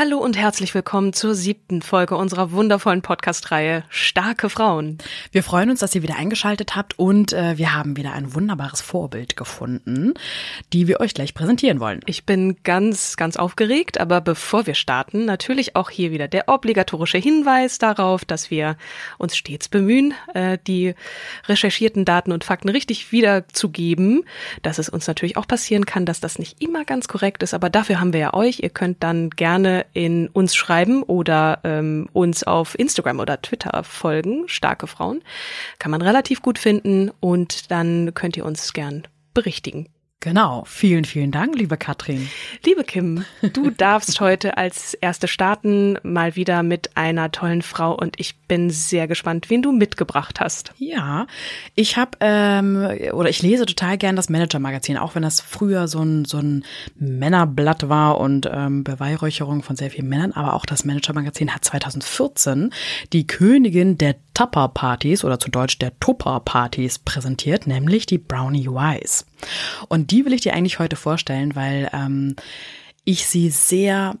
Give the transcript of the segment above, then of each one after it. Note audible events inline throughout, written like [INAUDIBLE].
Hallo und herzlich willkommen zur siebten Folge unserer wundervollen Podcast-Reihe Starke Frauen. Wir freuen uns, dass ihr wieder eingeschaltet habt und äh, wir haben wieder ein wunderbares Vorbild gefunden, die wir euch gleich präsentieren wollen. Ich bin ganz, ganz aufgeregt, aber bevor wir starten, natürlich auch hier wieder der obligatorische Hinweis darauf, dass wir uns stets bemühen, äh, die recherchierten Daten und Fakten richtig wiederzugeben, dass es uns natürlich auch passieren kann, dass das nicht immer ganz korrekt ist, aber dafür haben wir ja euch. Ihr könnt dann gerne in uns schreiben oder ähm, uns auf Instagram oder Twitter folgen, starke Frauen. Kann man relativ gut finden und dann könnt ihr uns gern berichtigen. Genau, vielen, vielen Dank, liebe Katrin. Liebe Kim, du [LAUGHS] darfst heute als erste starten, mal wieder mit einer tollen Frau und ich bin sehr gespannt, wen du mitgebracht hast. Ja, ich habe ähm, oder ich lese total gern das Manager-Magazin, auch wenn das früher so ein so ein Männerblatt war und ähm, Beweihräucherung von sehr vielen Männern, aber auch das Manager-Magazin hat 2014 die Königin der Tupper-Partys oder zu Deutsch der Tupper-Partys präsentiert, nämlich die Brownie Wise. Und die will ich dir eigentlich heute vorstellen, weil ähm, ich sie sehr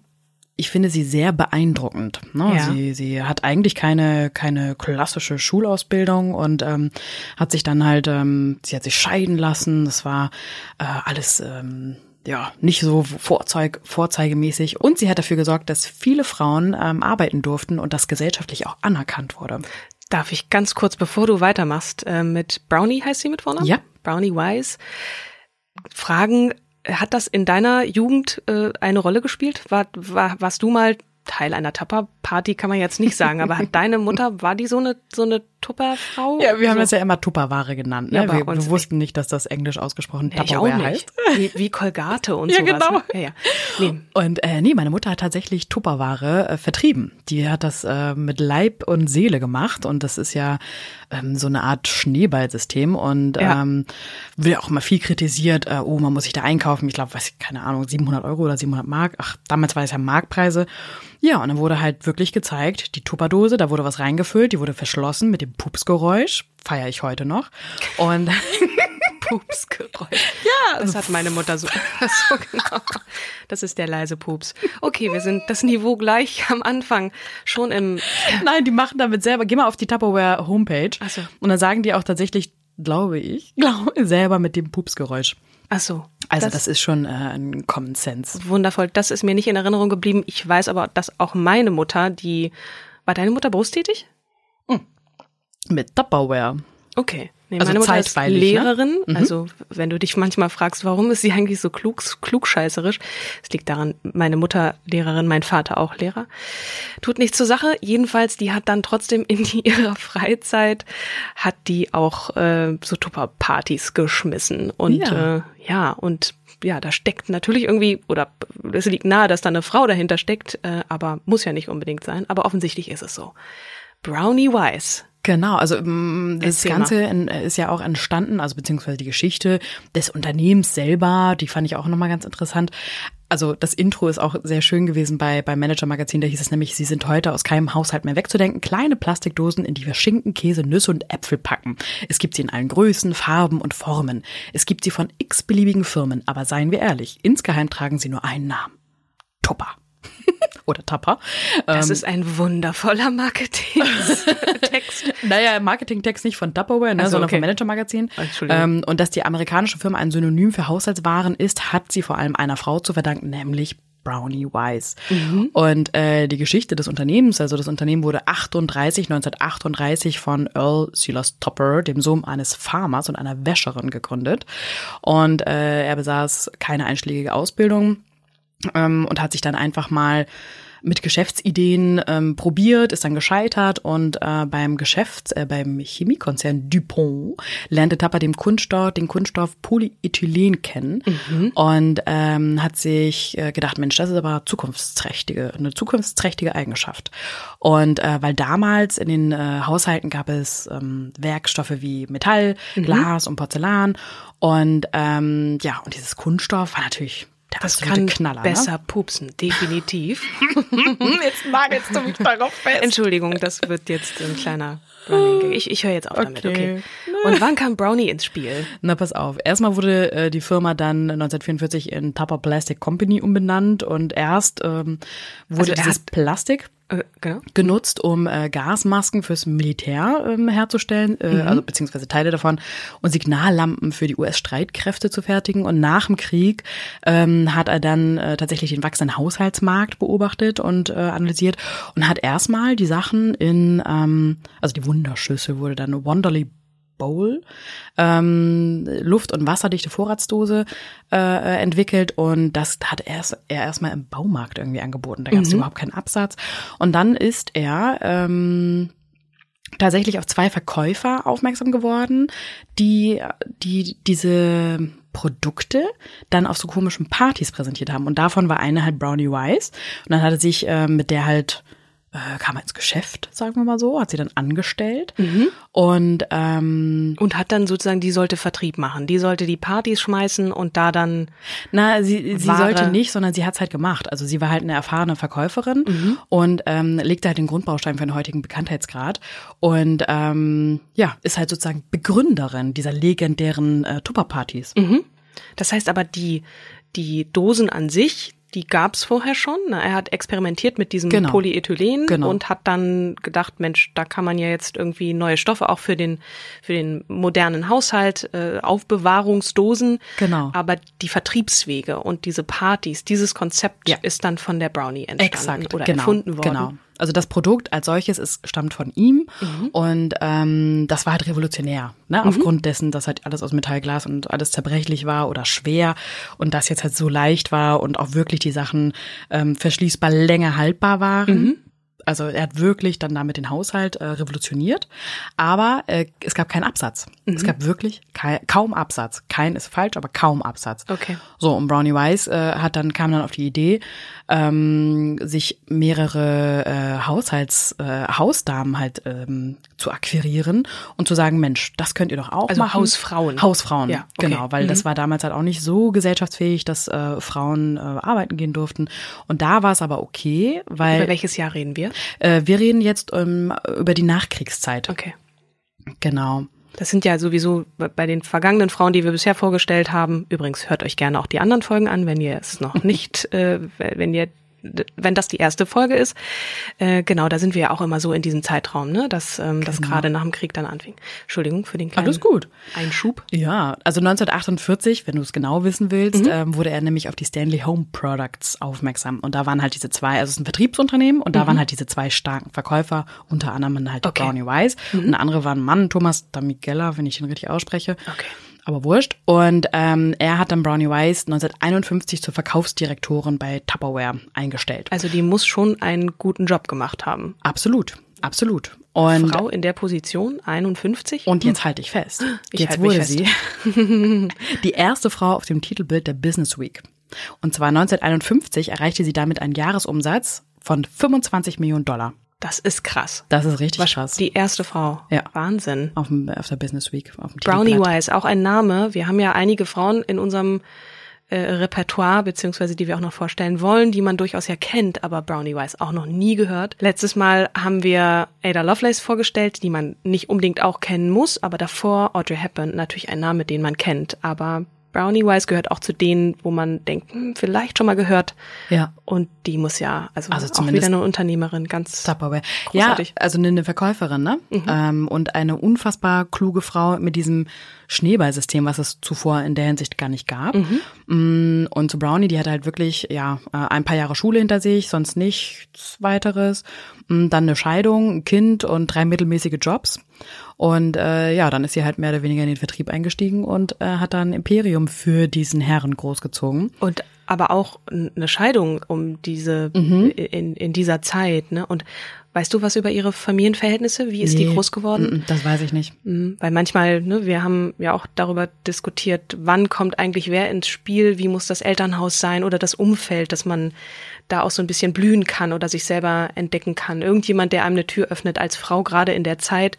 ich finde sie sehr beeindruckend. Ne? Ja. Sie, sie hat eigentlich keine, keine klassische Schulausbildung und ähm, hat sich dann halt, ähm, sie hat sich scheiden lassen. Das war äh, alles ähm, ja nicht so vorzeig, vorzeigemäßig. Und sie hat dafür gesorgt, dass viele Frauen ähm, arbeiten durften und das gesellschaftlich auch anerkannt wurde. Darf ich ganz kurz, bevor du weitermachst, äh, mit Brownie heißt sie mit Vornamen? Ja. Brownie Wise. Fragen, hat das in deiner Jugend äh, eine Rolle gespielt? War, war, warst du mal Teil einer Tupper-Party, kann man jetzt nicht sagen, aber hat [LAUGHS] deine Mutter, war die so eine, so eine Tupperfrau? Ja, wir haben so, das ja immer Tupperware genannt. Ne? Ja, wir, wir wussten nicht, dass das englisch ausgesprochen Ja, ich auch Tupperware nicht. heißt. Wie, wie Colgate und [LAUGHS] Ja, sowas. genau. ne? Ja, ja. Nee. Und äh, nee, meine Mutter hat tatsächlich Tupperware äh, vertrieben. Die hat das äh, mit Leib und Seele gemacht und das ist ja ähm, so eine Art Schneeballsystem und Ja. ähm, wird auch immer viel kritisiert. Äh, oh, man muss sich da einkaufen. Ich glaube, weiß ich, keine Ahnung, 700 Euro oder 700 Mark. Ach, damals war das ja Markpreise. Ja, und dann wurde halt wirklich gezeigt, die Tupperdose, da wurde was reingefüllt, die wurde verschlossen mit dem Pupsgeräusch. Feiere ich heute noch. Und [LAUGHS] Pupsgeräusch. Ja, das hat meine Mutter so, [LAUGHS] so genau. Das ist der leise Pups. Okay, wir sind das Niveau gleich am Anfang. Schon im, Nein, die machen damit selber. Geh mal auf die Tupperware Homepage. Ach so. Und dann sagen die auch tatsächlich, glaube ich, glaube selber mit dem Pupsgeräusch. ach so. Also das, ist schon äh, ein Common Sense. Wundervoll. Das ist mir nicht in Erinnerung geblieben. Ich weiß aber, dass auch meine Mutter, die, war deine Mutter berufstätig? Mit Tupperware. Okay. Nee, Also meine Mutter ist ne? Lehrerin. Also wenn du dich manchmal fragst, warum ist sie eigentlich so klug, klugscheißerisch? Es liegt daran, meine Mutter Lehrerin, mein Vater auch Lehrer. Tut nichts zur Sache. Jedenfalls, die hat dann trotzdem in [LAUGHS] ihrer Freizeit, hat die auch äh, so Tupperpartys geschmissen. Und Ja. äh, ja, und ja, da steckt natürlich irgendwie, oder es liegt nahe, dass da eine Frau dahinter steckt, äh, aber muss ja nicht unbedingt sein. Aber offensichtlich ist es so. Brownie Wise. Genau, also ähm, das Erzähl Ganze ist ja auch entstanden, also beziehungsweise die Geschichte des Unternehmens selber, die fand ich auch nochmal ganz interessant. Also das Intro ist auch sehr schön gewesen bei, bei Manager Magazin, da hieß es nämlich, sie sind heute aus keinem Haushalt mehr wegzudenken. Kleine Plastikdosen, in die wir Schinken, Käse, Nüsse und Äpfel packen. Es gibt sie in allen Größen, Farben und Formen. Es gibt sie von x-beliebigen Firmen, aber seien wir ehrlich, insgeheim tragen sie nur einen Namen. Tupper. [LAUGHS] Oder Tupper. Das Ähm, ist ein wundervoller Marketing-Text. [LAUGHS] Naja, Marketingtext nicht von Tupperware, ne, Ach so, sondern okay. vom Manager-Magazin. Ähm, und dass die amerikanische Firma ein Synonym für Haushaltswaren ist, hat sie vor allem einer Frau zu verdanken, nämlich Brownie Wise. Mhm. Und äh, die Geschichte des Unternehmens, also das Unternehmen wurde 38, 1938 von Earl Silas Tupper, dem Sohn eines Farmers und einer Wäscherin, gegründet. Und äh, er besaß keine einschlägige Ausbildung ähm, und hat sich dann einfach mal mit Geschäftsideen ähm, probiert, ist dann gescheitert und äh, beim Geschäft, äh, beim Chemiekonzern Dupont lernte Tapper den Kunststoff, den Kunststoff Polyethylen kennen und ähm, hat sich äh, gedacht, Mensch, das ist aber zukunftsträchtige, eine zukunftsträchtige Eigenschaft. Und äh, weil damals in den äh, Haushalten gab es ähm, Werkstoffe wie Metall, Glas und Porzellan und ähm, ja, und dieses Kunststoff war natürlich der Das kann Knaller. besser pupsen, definitiv. Ne? [LAUGHS] Jetzt nagelst du mich darauf fest. Entschuldigung, das wird jetzt ein kleiner Running. Ich, ich höre jetzt auf damit, okay. Okay. Und wann kam Brownie ins Spiel? Na, pass auf. Erstmal wurde äh, die Firma dann 1944 in Tupper Plastic Company umbenannt und erst ähm, wurde Also erst- Plastik Äh, genau. genutzt, um äh, Gasmasken fürs Militär ähm, herzustellen, äh, also beziehungsweise Teile davon und Signallampen für die US-Streitkräfte zu fertigen. Und nach dem Krieg ähm, hat er dann äh, tatsächlich den wachsenden Haushaltsmarkt beobachtet und äh, analysiert und hat erstmal die Sachen in, ähm, also die Wunderschüssel wurde dann Wonderly Bowl, ähm, Luft- und wasserdichte Vorratsdose äh, äh, entwickelt und das hat er, erst- er erstmal im Baumarkt irgendwie angeboten. Da gab es überhaupt keinen Absatz. Und dann ist er ähm, tatsächlich auf zwei Verkäufer aufmerksam geworden, die, die diese Produkte dann auf so komischen Partys präsentiert haben. Und davon war eine halt Brownie Wise. Und dann hat er sich äh, mit der halt äh, kam er ins Geschäft, sagen wir mal so, hat sie dann angestellt und ähm, Und hat dann sozusagen, die sollte Vertrieb machen. Die sollte die Partys schmeißen und da dann Na, sie, sie Ware. sollte nicht, sondern sie hat's halt gemacht. Also sie war halt eine erfahrene Verkäuferin und ähm, legte halt den Grundbaustein für den heutigen Bekanntheitsgrad und ähm, ja, ist halt sozusagen Begründerin dieser legendären äh, Tupperpartys. Das heißt aber, die, die Dosen an sich, die gab's vorher schon. Ne? Er hat experimentiert mit diesem Genau. Polyethylen Genau. und hat dann gedacht, Mensch, da kann man ja jetzt irgendwie neue Stoffe auch für den, für den modernen Haushalt, äh, Aufbewahrungsdosen. Genau. Aber die Vertriebswege und diese Partys, dieses Konzept Ja. ist dann von der Brownie entstanden Exakt, oder genau, erfunden worden. Genau. Also das Produkt als solches ist, stammt von ihm und ähm, das war halt revolutionär, ne? aufgrund dessen, dass halt alles aus Metallglas und alles zerbrechlich war oder schwer und das jetzt halt so leicht war und auch wirklich die Sachen ähm, verschließbar länger haltbar waren. Also er hat wirklich dann damit den Haushalt äh, revolutioniert, aber äh, es gab keinen Absatz. Es gab wirklich kei kaum Absatz. Kein ist falsch, aber kaum Absatz. Okay. So, und Brownie Wise äh, hat dann, kam dann auf die Idee, ähm, sich mehrere äh, Haushalts, äh, Hausdamen halt ähm, zu akquirieren und zu sagen, Mensch, das könnt ihr doch auch Also machen. Hausfrauen. Hausfrauen, Ja, okay. genau, weil das war damals halt auch nicht so gesellschaftsfähig, dass äh, Frauen äh, arbeiten gehen durften. Und da war es aber okay, weil Über welches Jahr reden wir? äh, wir reden jetzt ähm, über die Nachkriegszeit. Okay. Genau. Das sind ja sowieso bei den vergangenen Frauen, die wir bisher vorgestellt haben. Übrigens hört euch gerne auch die anderen Folgen an, wenn ihr es noch [LAUGHS] nicht, äh, wenn ihr wenn das die erste Folge ist, äh, genau, da sind wir ja auch immer so in diesem Zeitraum, ne, dass ähm, das gerade nach dem Krieg dann anfing. Entschuldigung für den kleinen Alles gut. Einschub. Ja, also 1948, wenn du es genau wissen Mhm. willst, ähm, wurde er nämlich auf die Stanley Home Products aufmerksam. Und da waren halt diese zwei, also es ist ein Vertriebsunternehmen und da waren halt diese zwei starken Verkäufer, unter anderem halt Mhm. Okay. Mhm. Brownie Wise. Und der andere war ein Mann, Thomas Damigella, wenn ich ihn richtig ausspreche. Okay. Aber wurscht. Und ähm, er hat dann Brownie Wise 1951 zur Verkaufsdirektorin bei Tupperware eingestellt. Also die muss schon einen guten Job gemacht haben. Absolut, absolut. Und Frau in der Position, 51. Und jetzt halte ich fest. Ich jetzt mich wurde fest. sie [LAUGHS] die erste Frau auf dem Titelbild der Business Week. Und zwar 1951 erreichte sie damit einen Jahresumsatz von 25 Millionen Dollar. Das ist krass. Das ist richtig Was- krass. Die erste Frau. Ja. Wahnsinn. auf, dem, auf der Business Week. Auf dem Brownie. Wise, auch ein Name. Wir haben ja einige Frauen in unserem äh, Repertoire, beziehungsweise die wir auch noch vorstellen wollen, die man durchaus ja kennt, aber Brownie Wise auch noch nie gehört. Letztes Mal haben wir Ada Lovelace vorgestellt, die man nicht unbedingt auch kennen muss, aber davor Audrey Hepburn, natürlich ein Name, den man kennt, aber Brownie Wise gehört auch zu denen, wo man denkt, hm, vielleicht schon mal gehört. Ja. Und die muss ja, also, Also auch zumindest wieder eine Unternehmerin, ganz Tupperware. Ja, Großartig. also eine, Verkäuferin, ne? Ähm, und eine unfassbar kluge Frau mit diesem Schneeballsystem, was es zuvor in der Hinsicht gar nicht gab. Mm, Und zu Brownie, die hatte halt wirklich, ja, äh, ein paar Jahre Schule hinter sich, sonst nichts weiteres. Mm, Dann eine Scheidung, ein Kind und drei mittelmäßige Jobs. Und äh, ja, dann ist sie halt mehr oder weniger in den Vertrieb eingestiegen und äh, hat dann Imperium für diesen Herren großgezogen. Und aber auch eine Scheidung um diese Mhm. in, in dieser Zeit, ne? Und weißt du was über ihre Familienverhältnisse? Wie ist die Nee, groß geworden? mm, Das weiß ich nicht. Mhm, Weil manchmal, ne, wir haben ja auch darüber diskutiert, wann kommt eigentlich wer ins Spiel, wie muss das Elternhaus sein oder das Umfeld, dass man da auch so ein bisschen blühen kann oder sich selber entdecken kann. Irgendjemand, der einem eine Tür öffnet als Frau, gerade in der Zeit,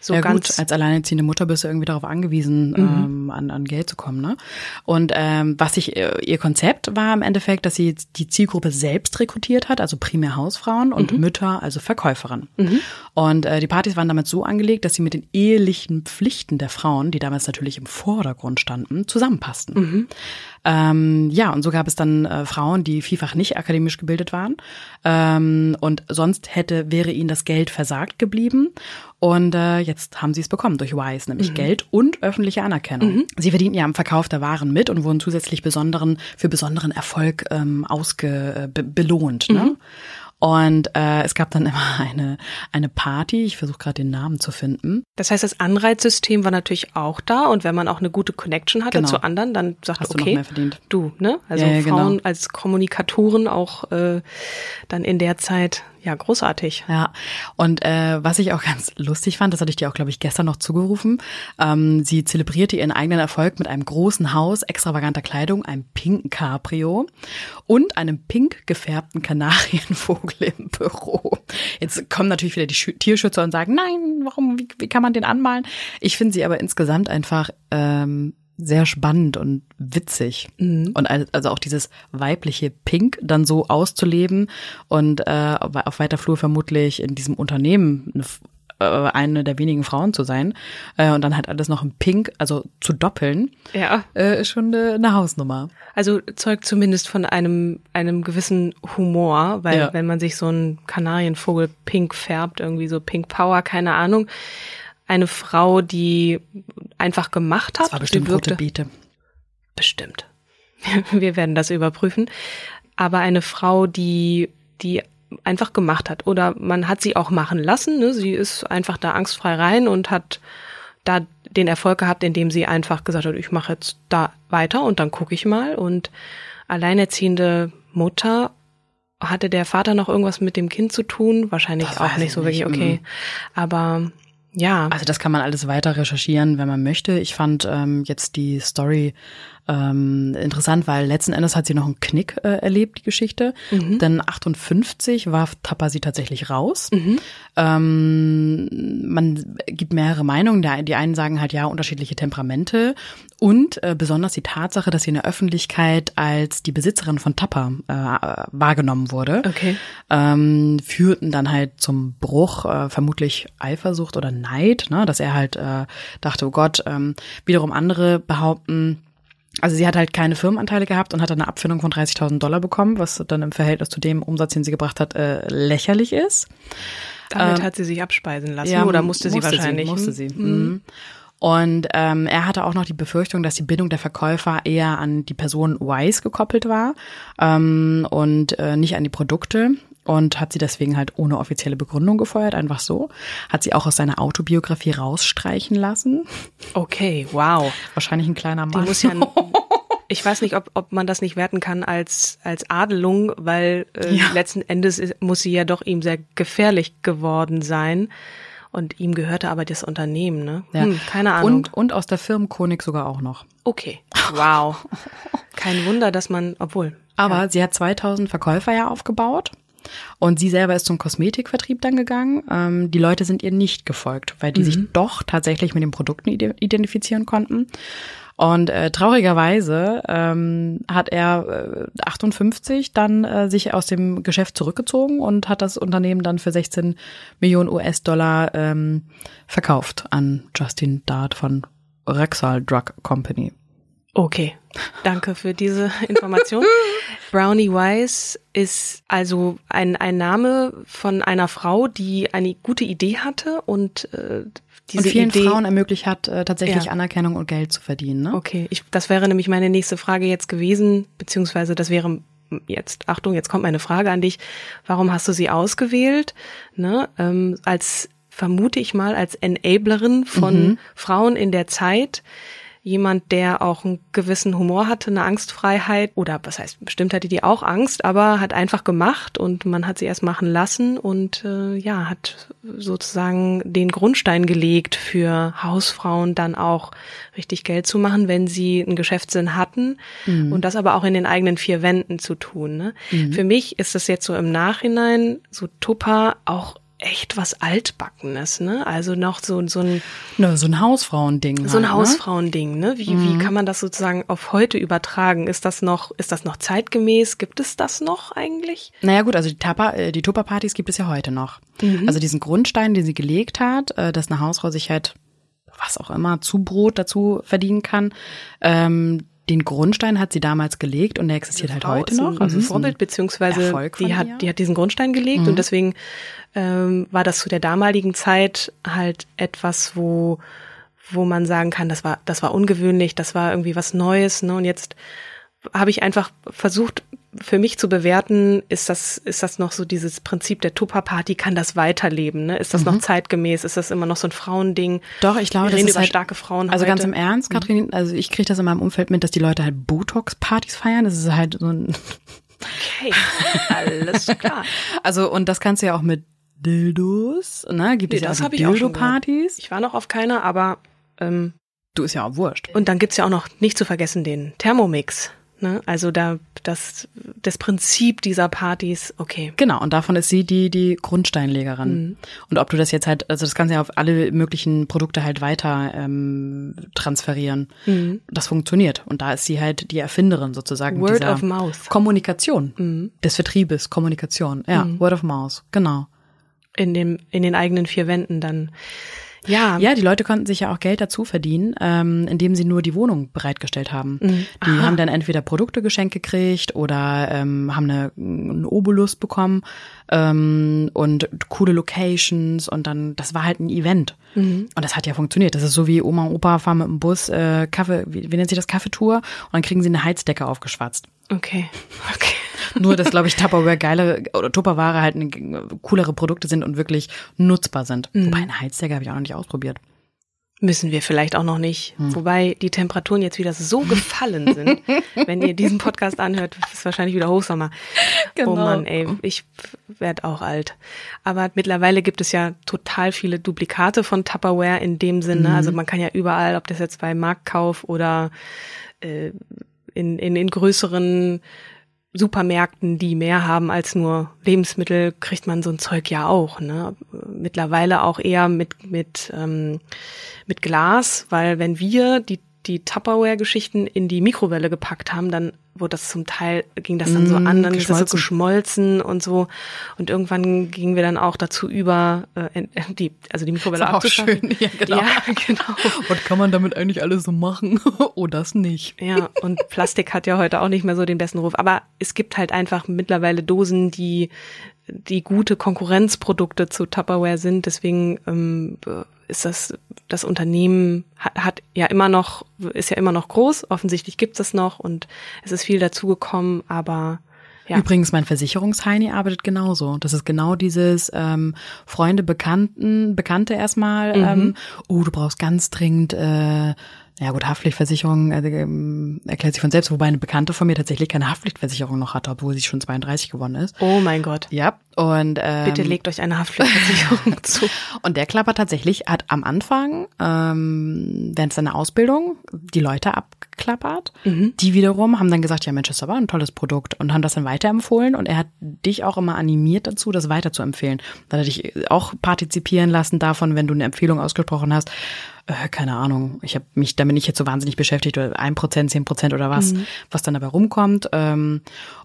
so ja ganz. gut, als alleinerziehende Mutter bist du irgendwie darauf angewiesen, ähm, an, an Geld zu kommen. Ne? Und ähm, was ich äh, ihr Konzept war im Endeffekt, dass sie die Zielgruppe selbst rekrutiert hat, also primär Hausfrauen und Mütter, also Verkäuferinnen. Und äh, die Partys waren damit so angelegt, dass sie mit den ehelichen Pflichten der Frauen, die damals natürlich im Vordergrund standen, zusammenpassten. Ähm, ja, und so gab es dann äh, Frauen, die vielfach nicht akademisch gebildet waren. Ähm, und sonst hätte, wäre ihnen das Geld versagt geblieben. Und äh, jetzt haben sie es bekommen durch Wise, nämlich Geld und öffentliche Anerkennung. Sie verdienten ja am Verkauf der Waren mit und wurden zusätzlich besonderen, für besonderen Erfolg ähm, ausge, äh, be belohnt. Ne? Und äh, es gab dann [LAUGHS] immer eine, eine Party, ich versuche gerade den Namen zu finden. Das heißt, das Anreizsystem war natürlich auch da und wenn man auch eine gute Connection hatte Genau. zu anderen, dann sagt Hast du okay, noch mehr verdient. du, ne? Also Ja, ja, Frauen genau. als Kommunikatoren auch äh, dann in der Zeit, ja, großartig. Ja, und äh, was ich auch ganz lustig fand, das hatte ich dir auch, glaube ich, gestern noch zugerufen, ähm, sie zelebrierte ihren eigenen Erfolg mit einem großen Haus, extravaganter Kleidung, einem pinken Cabrio und einem pink gefärbten Kanarienvogel im Büro. Jetzt kommen natürlich wieder die Schü Tierschützer und sagen, nein, warum, wie, wie kann man den anmalen? Ich finde sie aber insgesamt einfach ähm, sehr spannend und witzig. Und al- also auch dieses weibliche Pink dann so auszuleben und äh, auf weiter Flur vermutlich in diesem Unternehmen eine, äh, eine der wenigen Frauen zu sein äh, und dann halt alles noch in Pink, also zu doppeln, Ja. äh, ist schon eine, eine Hausnummer. Also zeugt zumindest von einem, einem gewissen Humor, weil Ja. wenn man sich so einen Kanarienvogel pink färbt, irgendwie so Pink Power, keine Ahnung, eine Frau, die einfach gemacht hat, Das war bestimmt rote Beete. bestimmt. [LAUGHS] Wir werden das überprüfen. Aber eine Frau, die, die einfach gemacht hat oder man hat sie auch machen lassen. Ne? Sie ist einfach da angstfrei rein und hat da den Erfolg gehabt, indem sie einfach gesagt hat, ich mache jetzt da weiter und dann gucke ich mal. Und alleinerziehende Mutter hatte der Vater noch irgendwas mit dem Kind zu tun? Wahrscheinlich Das auch nicht ich so wirklich, okay. Aber ja. Also das kann man alles weiter recherchieren, wenn man möchte. Ich fand ähm, jetzt die Story ähm, interessant, weil letzten Endes hat sie noch einen Knick äh, erlebt, die Geschichte. Denn 58 war Tappa sie tatsächlich raus. Ähm, man gibt mehrere Meinungen. Die einen sagen halt ja, unterschiedliche Temperamente und äh, besonders die Tatsache, dass sie in der Öffentlichkeit als die Besitzerin von Tappa äh, wahrgenommen wurde Okay. ähm, führten dann halt zum Bruch, äh, vermutlich Eifersucht oder Neid, ne, dass er halt äh, dachte, oh Gott, ähm, wiederum andere behaupten, also sie hat halt keine Firmenanteile gehabt und hat dann eine Abfindung von 30.000 Dollar bekommen, was dann im Verhältnis zu dem Umsatz, den sie gebracht hat, äh, lächerlich ist. Damit ähm, hat sie sich abspeisen lassen oder musste sie wahrscheinlich? musste Hm? sie. Mhm. Und ähm, er hatte auch noch die Befürchtung, dass die Bindung der Verkäufer eher an die Person Wise gekoppelt war ähm, und äh, nicht an die Produkte und hat sie deswegen halt ohne offizielle Begründung gefeuert, einfach so. Hat sie auch aus seiner Autobiografie rausstreichen lassen. Okay, wow. Wahrscheinlich ein kleiner Die Mann. muss ja, [LAUGHS] ich weiß nicht, ob, ob man das nicht werten kann als, als Adelung, weil äh, Ja. letzten Endes ist, muss sie ja doch ihm sehr gefährlich geworden sein. Und ihm gehörte aber das Unternehmen, ne? Ja. Hm, keine Ahnung. Und, und aus der Firmenchronik sogar auch noch. okay, wow. [LAUGHS] Kein Wunder, dass man, obwohl. Aber sie hat 2000 Verkäufer ja aufgebaut. Und sie selber ist zum Kosmetikvertrieb dann gegangen. Ähm, die Leute sind ihr nicht gefolgt, weil die sich doch tatsächlich mit den Produkten ide identifizieren konnten. Und äh, traurigerweise ähm, hat er äh, 58 dann äh, sich aus dem Geschäft zurückgezogen und hat das Unternehmen dann für 16 Millionen US-Dollar ähm, verkauft an Justin Dart von Rexall Drug Company. Okay, danke für diese [LAUGHS] Information. Brownie Wise ist also ein, ein Name von einer Frau, die eine gute Idee hatte und äh, diese und vielen Idee, Frauen ermöglicht hat, äh, tatsächlich Ja. Anerkennung und Geld zu verdienen. Ne? Okay, ich, das wäre nämlich meine nächste Frage jetzt gewesen, beziehungsweise das wäre jetzt, Achtung, jetzt kommt meine Frage an dich. Warum hast du sie ausgewählt? Ne, ähm, als, vermute ich mal, als Enablerin von Frauen in der Zeit. Jemand, der auch einen gewissen Humor hatte, eine Angstfreiheit oder was heißt, bestimmt hatte die auch Angst, aber hat einfach gemacht und man hat sie erst machen lassen und äh, ja, hat sozusagen den Grundstein gelegt für Hausfrauen dann auch richtig Geld zu machen, wenn sie einen Geschäftssinn hatten und das aber auch in den eigenen vier Wänden zu tun. Ne? Für mich ist das jetzt so im Nachhinein so Tupper auch echt was Altbackenes, ne? Also noch so, so ein Ne, so ein Hausfrauending. so ein halt, ne? Hausfrauending, ne? Wie, wie kann man das sozusagen auf heute übertragen? Ist das noch, ist das noch zeitgemäß? Gibt es das noch eigentlich? Naja gut, also die, Tupper, äh, die Tupperpartys gibt es ja heute noch. Also diesen Grundstein, den sie gelegt hat, äh, dass eine Hausfrau sich halt was auch immer zu Brot dazu verdienen kann, ähm, den Grundstein hat sie damals gelegt und der existiert halt heute noch. Also ist Vorbild, beziehungsweise die ihr. hat, die hat diesen Grundstein gelegt und deswegen ähm, war das zu der damaligen Zeit halt etwas, wo wo man sagen kann, das war das war ungewöhnlich, das war irgendwie was Neues, ne? Und jetzt habe ich einfach versucht für mich zu bewerten, ist das ist das noch so dieses Prinzip der Tupper-Party, kann das weiterleben, ne? Ist das noch zeitgemäß? Ist das immer noch so ein Frauending? Doch, ich glaube, Wir das reden ist über halt, starke Frauen Also heute. ganz im Ernst, Katrin, also ich kriege das in meinem Umfeld mit, dass die Leute halt Botox-Partys feiern. Das ist halt so ein, Okay, [LAUGHS] alles klar. also und das kannst du ja auch mit Dildos, ne? Gibt Nee, es ja ich gehört. Dildo-Partys. Ich war noch auf keiner, aber ähm, Du ist ja auch wurscht. Und dann gibt's ja auch noch nicht zu vergessen den Thermomix. Ne? Also da das das Prinzip dieser Partys, okay. Genau, und davon ist sie die, die Grundsteinlegerin. Mhm. Und ob du das jetzt halt, also das kannst du ja auf alle möglichen Produkte halt weiter ähm, transferieren. Mhm. Das funktioniert. Und da ist sie halt die Erfinderin sozusagen. Word dieser of mouth. Kommunikation. Des Vertriebes, Kommunikation. Ja, Mhm. Word of Mouth, genau. In dem in den eigenen vier Wänden dann. Ja, Ja, die Leute konnten sich ja auch Geld dazu verdienen, ähm, indem sie nur die Wohnung bereitgestellt haben. Mhm. Die haben dann entweder Produkte geschenkt gekriegt oder ähm, haben eine, einen Obolus bekommen ähm, und coole Locations und dann, das war halt ein Event. Mhm. Und das hat ja funktioniert. Das ist so wie Oma und Opa fahren mit dem Bus äh, Kaffee, wie, wie nennt sich das, Kaffeetour und dann kriegen sie eine Heizdecke aufgeschwatzt. Okay. [LAUGHS] Okay. Nur, dass, glaube ich, Tupperware geilere oder Tupperware halt eine, coolere Produkte sind und wirklich nutzbar sind. Mhm. Wobei eine Heizdecke habe ich auch noch nicht ausprobiert. Müssen wir vielleicht auch noch nicht. Hm. Wobei die Temperaturen jetzt wieder so gefallen sind. [LAUGHS] Wenn ihr diesen Podcast anhört, ist es wahrscheinlich wieder Hochsommer. Genau. Oh Mann, ey, ich werd auch alt. Aber mittlerweile gibt es ja total viele Duplikate von Tupperware in dem Sinne. Mhm. Also man kann ja überall, ob das jetzt bei Marktkauf oder äh, in, in, in größeren Supermärkten, die mehr haben als nur Lebensmittel, kriegt man so ein Zeug ja auch. Ne? Mittlerweile auch eher mit mit ähm, mit Glas, weil wenn wir die die Tupperware-Geschichten in die Mikrowelle gepackt haben, dann wurde das zum Teil ging das dann so Mm, an, dann ist das so geschmolzen. und so. Und irgendwann gingen wir dann auch dazu über, äh, [LAUGHS] die also die Mikrowelle auch abzuschaffen. schön, ja, genau. Ja, [LAUGHS] genau. Was kann man damit eigentlich alles so machen? [LAUGHS] oh, das nicht. Ja, und Plastik hat ja heute auch nicht mehr so den besten Ruf. Aber es gibt halt einfach mittlerweile Dosen, die, die gute Konkurrenzprodukte zu Tupperware sind. Deswegen ähm, ist das, das Unternehmen hat, hat ja immer noch, ist ja immer noch groß. Offensichtlich gibt es das noch und es ist viel dazugekommen, aber ja. Übrigens, mein Versicherungsheini arbeitet genauso. Das ist genau dieses ähm, Freunde, Bekannten, Bekannte erstmal. Ähm, oh, du brauchst ganz dringend, äh, ja gut, Haftpflichtversicherung äh, ähm, erklärt sich von selbst, wobei eine Bekannte von mir tatsächlich keine Haftpflichtversicherung noch hatte, obwohl sie schon 32 geworden ist. Oh mein Gott. Ja, und ähm, Bitte legt euch eine Haftpflichtversicherung [LAUGHS] zu. Und der klappert tatsächlich, hat am Anfang, ähm, während seiner Ausbildung, die Leute abgeklappert. Die wiederum haben dann gesagt, ja Mensch, das ist aber ein tolles Produkt und haben das dann weiterempfohlen. Und er hat dich auch immer animiert dazu, das weiterzuempfehlen. Dann hat er dich auch partizipieren lassen davon, wenn du eine Empfehlung ausgesprochen hast. Äh, keine Ahnung, ich habe mich damit nicht jetzt so wahnsinnig beschäftigt, oder ein Prozent, zehn Prozent oder was, was dann dabei rumkommt. Ähm,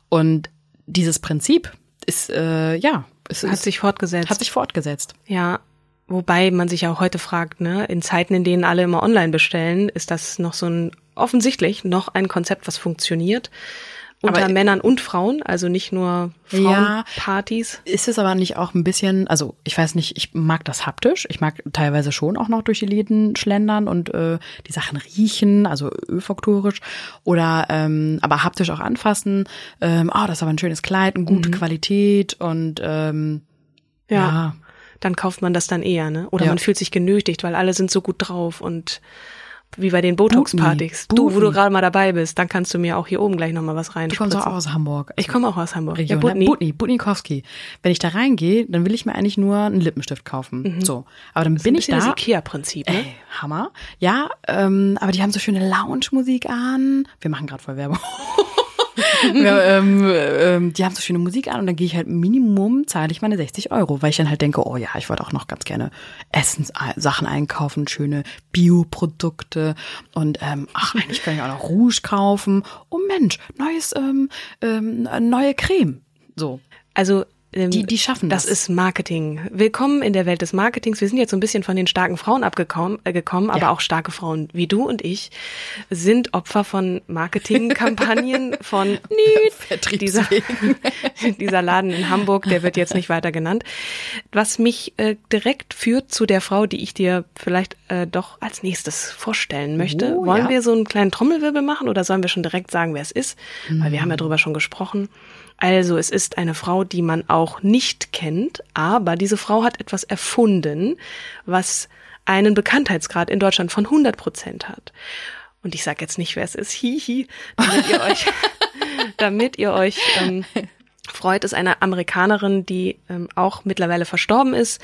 und dieses Prinzip ist, äh, ja, es Hat ist, sich fortgesetzt. hat sich fortgesetzt. Ja, wobei man sich auch heute fragt, ne, in Zeiten, in denen alle immer online bestellen, ist das noch so ein offensichtlich noch ein Konzept, was funktioniert. Unter Aber- Männern und Frauen, also nicht nur Ja. Frauenpartys. Ist es aber nicht auch ein bisschen, also ich weiß nicht, ich mag das haptisch. Ich mag teilweise schon auch noch durch die Läden schlendern und äh, die Sachen riechen, also olfaktorisch oder ähm, aber haptisch auch anfassen. Ähm, oh, das ist aber ein schönes Kleid, eine gute Qualität und ähm, Ja. ja. Dann kauft man das dann eher, ne? Oder Ja. man fühlt sich genötigt, weil alle sind so gut drauf und wie bei den Botox-Partys. Du, wo du gerade mal dabei bist, dann kannst du mir auch hier oben gleich nochmal was Du kommst auch aus Hamburg. Ich komme auch aus Hamburg. Region, ja, ja, Butni. Butni, Butnikowski. Wenn ich da reingehe, dann will ich mir eigentlich nur einen Lippenstift kaufen. So, aber dann bin Ein ich bisschen das da. Ikea-Prinzip, ne? Ey, Hammer. Ja, ähm, aber die haben so schöne Lounge-Musik an. Wir machen gerade voll Werbung. [LAUGHS] ja, ähm, ähm, die haben so schöne Musik an und dann gehe ich halt Minimum, zahle ich meine 60 Euro, weil ich dann halt denke, oh ja, ich wollte auch noch ganz gerne Essenssachen einkaufen, schöne Bioprodukte und ähm, ach, eigentlich kann ich auch noch Rouge kaufen. Oh Mensch, neues, ähm, ähm, neue Creme. So. Also ähm, Die- die schaffen das. das. ist Marketing. Willkommen in der Welt des Marketings. Wir sind jetzt so ein bisschen von den starken Frauen abgekommen, äh, gekommen, aber Ja. auch starke Frauen wie du und ich sind Opfer von Marketingkampagnen [LAUGHS] von [LAUGHS] dieser, [LAUGHS] dieser Laden in Hamburg, der wird jetzt nicht weiter genannt. Was mich äh, direkt führt zu der Frau, die ich dir vielleicht äh, doch als nächstes vorstellen möchte. Oh, Wollen ja. wir so einen kleinen Trommelwirbel machen oder sollen wir schon direkt sagen, wer es ist? Weil wir haben ja drüber schon gesprochen. Also es ist eine Frau, die man auch nicht kennt, aber diese Frau hat etwas erfunden, was einen Bekanntheitsgrad in Deutschland von 100 Prozent hat. Und ich sage jetzt nicht, wer es ist, hihi, damit ihr [LAUGHS] euch, damit ihr euch ähm, freut, ist eine Amerikanerin, die ähm, auch mittlerweile verstorben ist.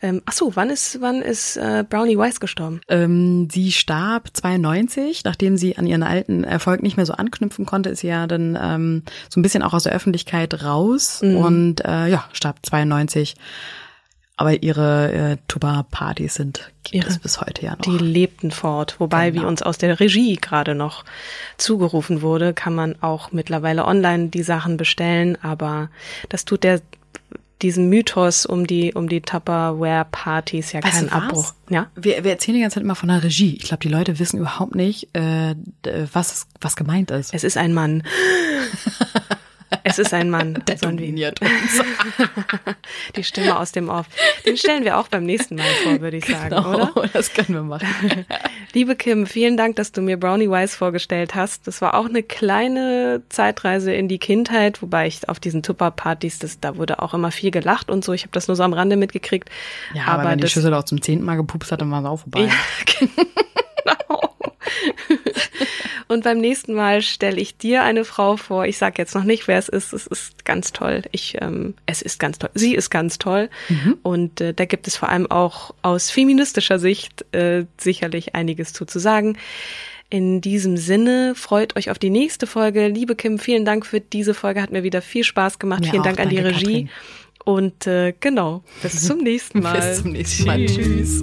Ähm, ach so, wann ist wann ist äh, Brownie Weiss gestorben? Ähm, sie starb 92, nachdem sie an ihren alten Erfolg nicht mehr so anknüpfen konnte, ist sie ja dann ähm, so ein bisschen auch aus der Öffentlichkeit raus und äh, ja, starb 92. Aber ihre äh, Tuba-Partys sind gibt Ihre- es bis heute ja noch. Die lebten fort. Wobei, wie Genau. uns aus der Regie gerade noch zugerufen wurde, kann man auch mittlerweile online die Sachen bestellen. Aber das tut der diesem Mythos um die um die Tupperware-Partys ja Weißt keinen? Abbruch. Ja. Wir, wir erzählen die ganze Zeit immer von der Regie. Ich glaube, die Leute wissen überhaupt nicht, äh, was, was gemeint ist. Es ist ein Mann. [LAUGHS] Es ist ein Mann. [LAUGHS] Sollen wir- [LAUGHS] Die Stimme aus dem Off. Den stellen wir auch beim nächsten Mal vor, würde ich sagen, oder? Genau, [LAUGHS] das können wir machen. Liebe Kim, vielen Dank, dass du mir Brownie Wise vorgestellt hast. Das war auch eine kleine Zeitreise in die Kindheit, wobei ich auf diesen Tupper-Partys, da wurde auch immer viel gelacht und so. Ich habe das nur so am Rande mitgekriegt. Ja, aber, wenn die Schüssel auch zum zehnten Mal gepupst hat, dann war es auch vorbei. Ja, genau. Und beim nächsten Mal stelle ich dir eine Frau vor. Ich sage jetzt noch nicht, wer es ist. Es ist ganz toll. Ich, ähm, es ist ganz toll. Sie ist ganz toll. Und äh, da gibt es vor allem auch aus feministischer Sicht äh, sicherlich einiges zu, zu sagen. In diesem Sinne freut euch auf die nächste Folge. Liebe Kim, vielen Dank für diese Folge. Hat mir wieder viel Spaß gemacht. Mir vielen auch. Dank an die Regie. Katrin. Und äh, genau, bis zum nächsten [LAUGHS] Mal. Bis zum nächsten Mal. Tschüss.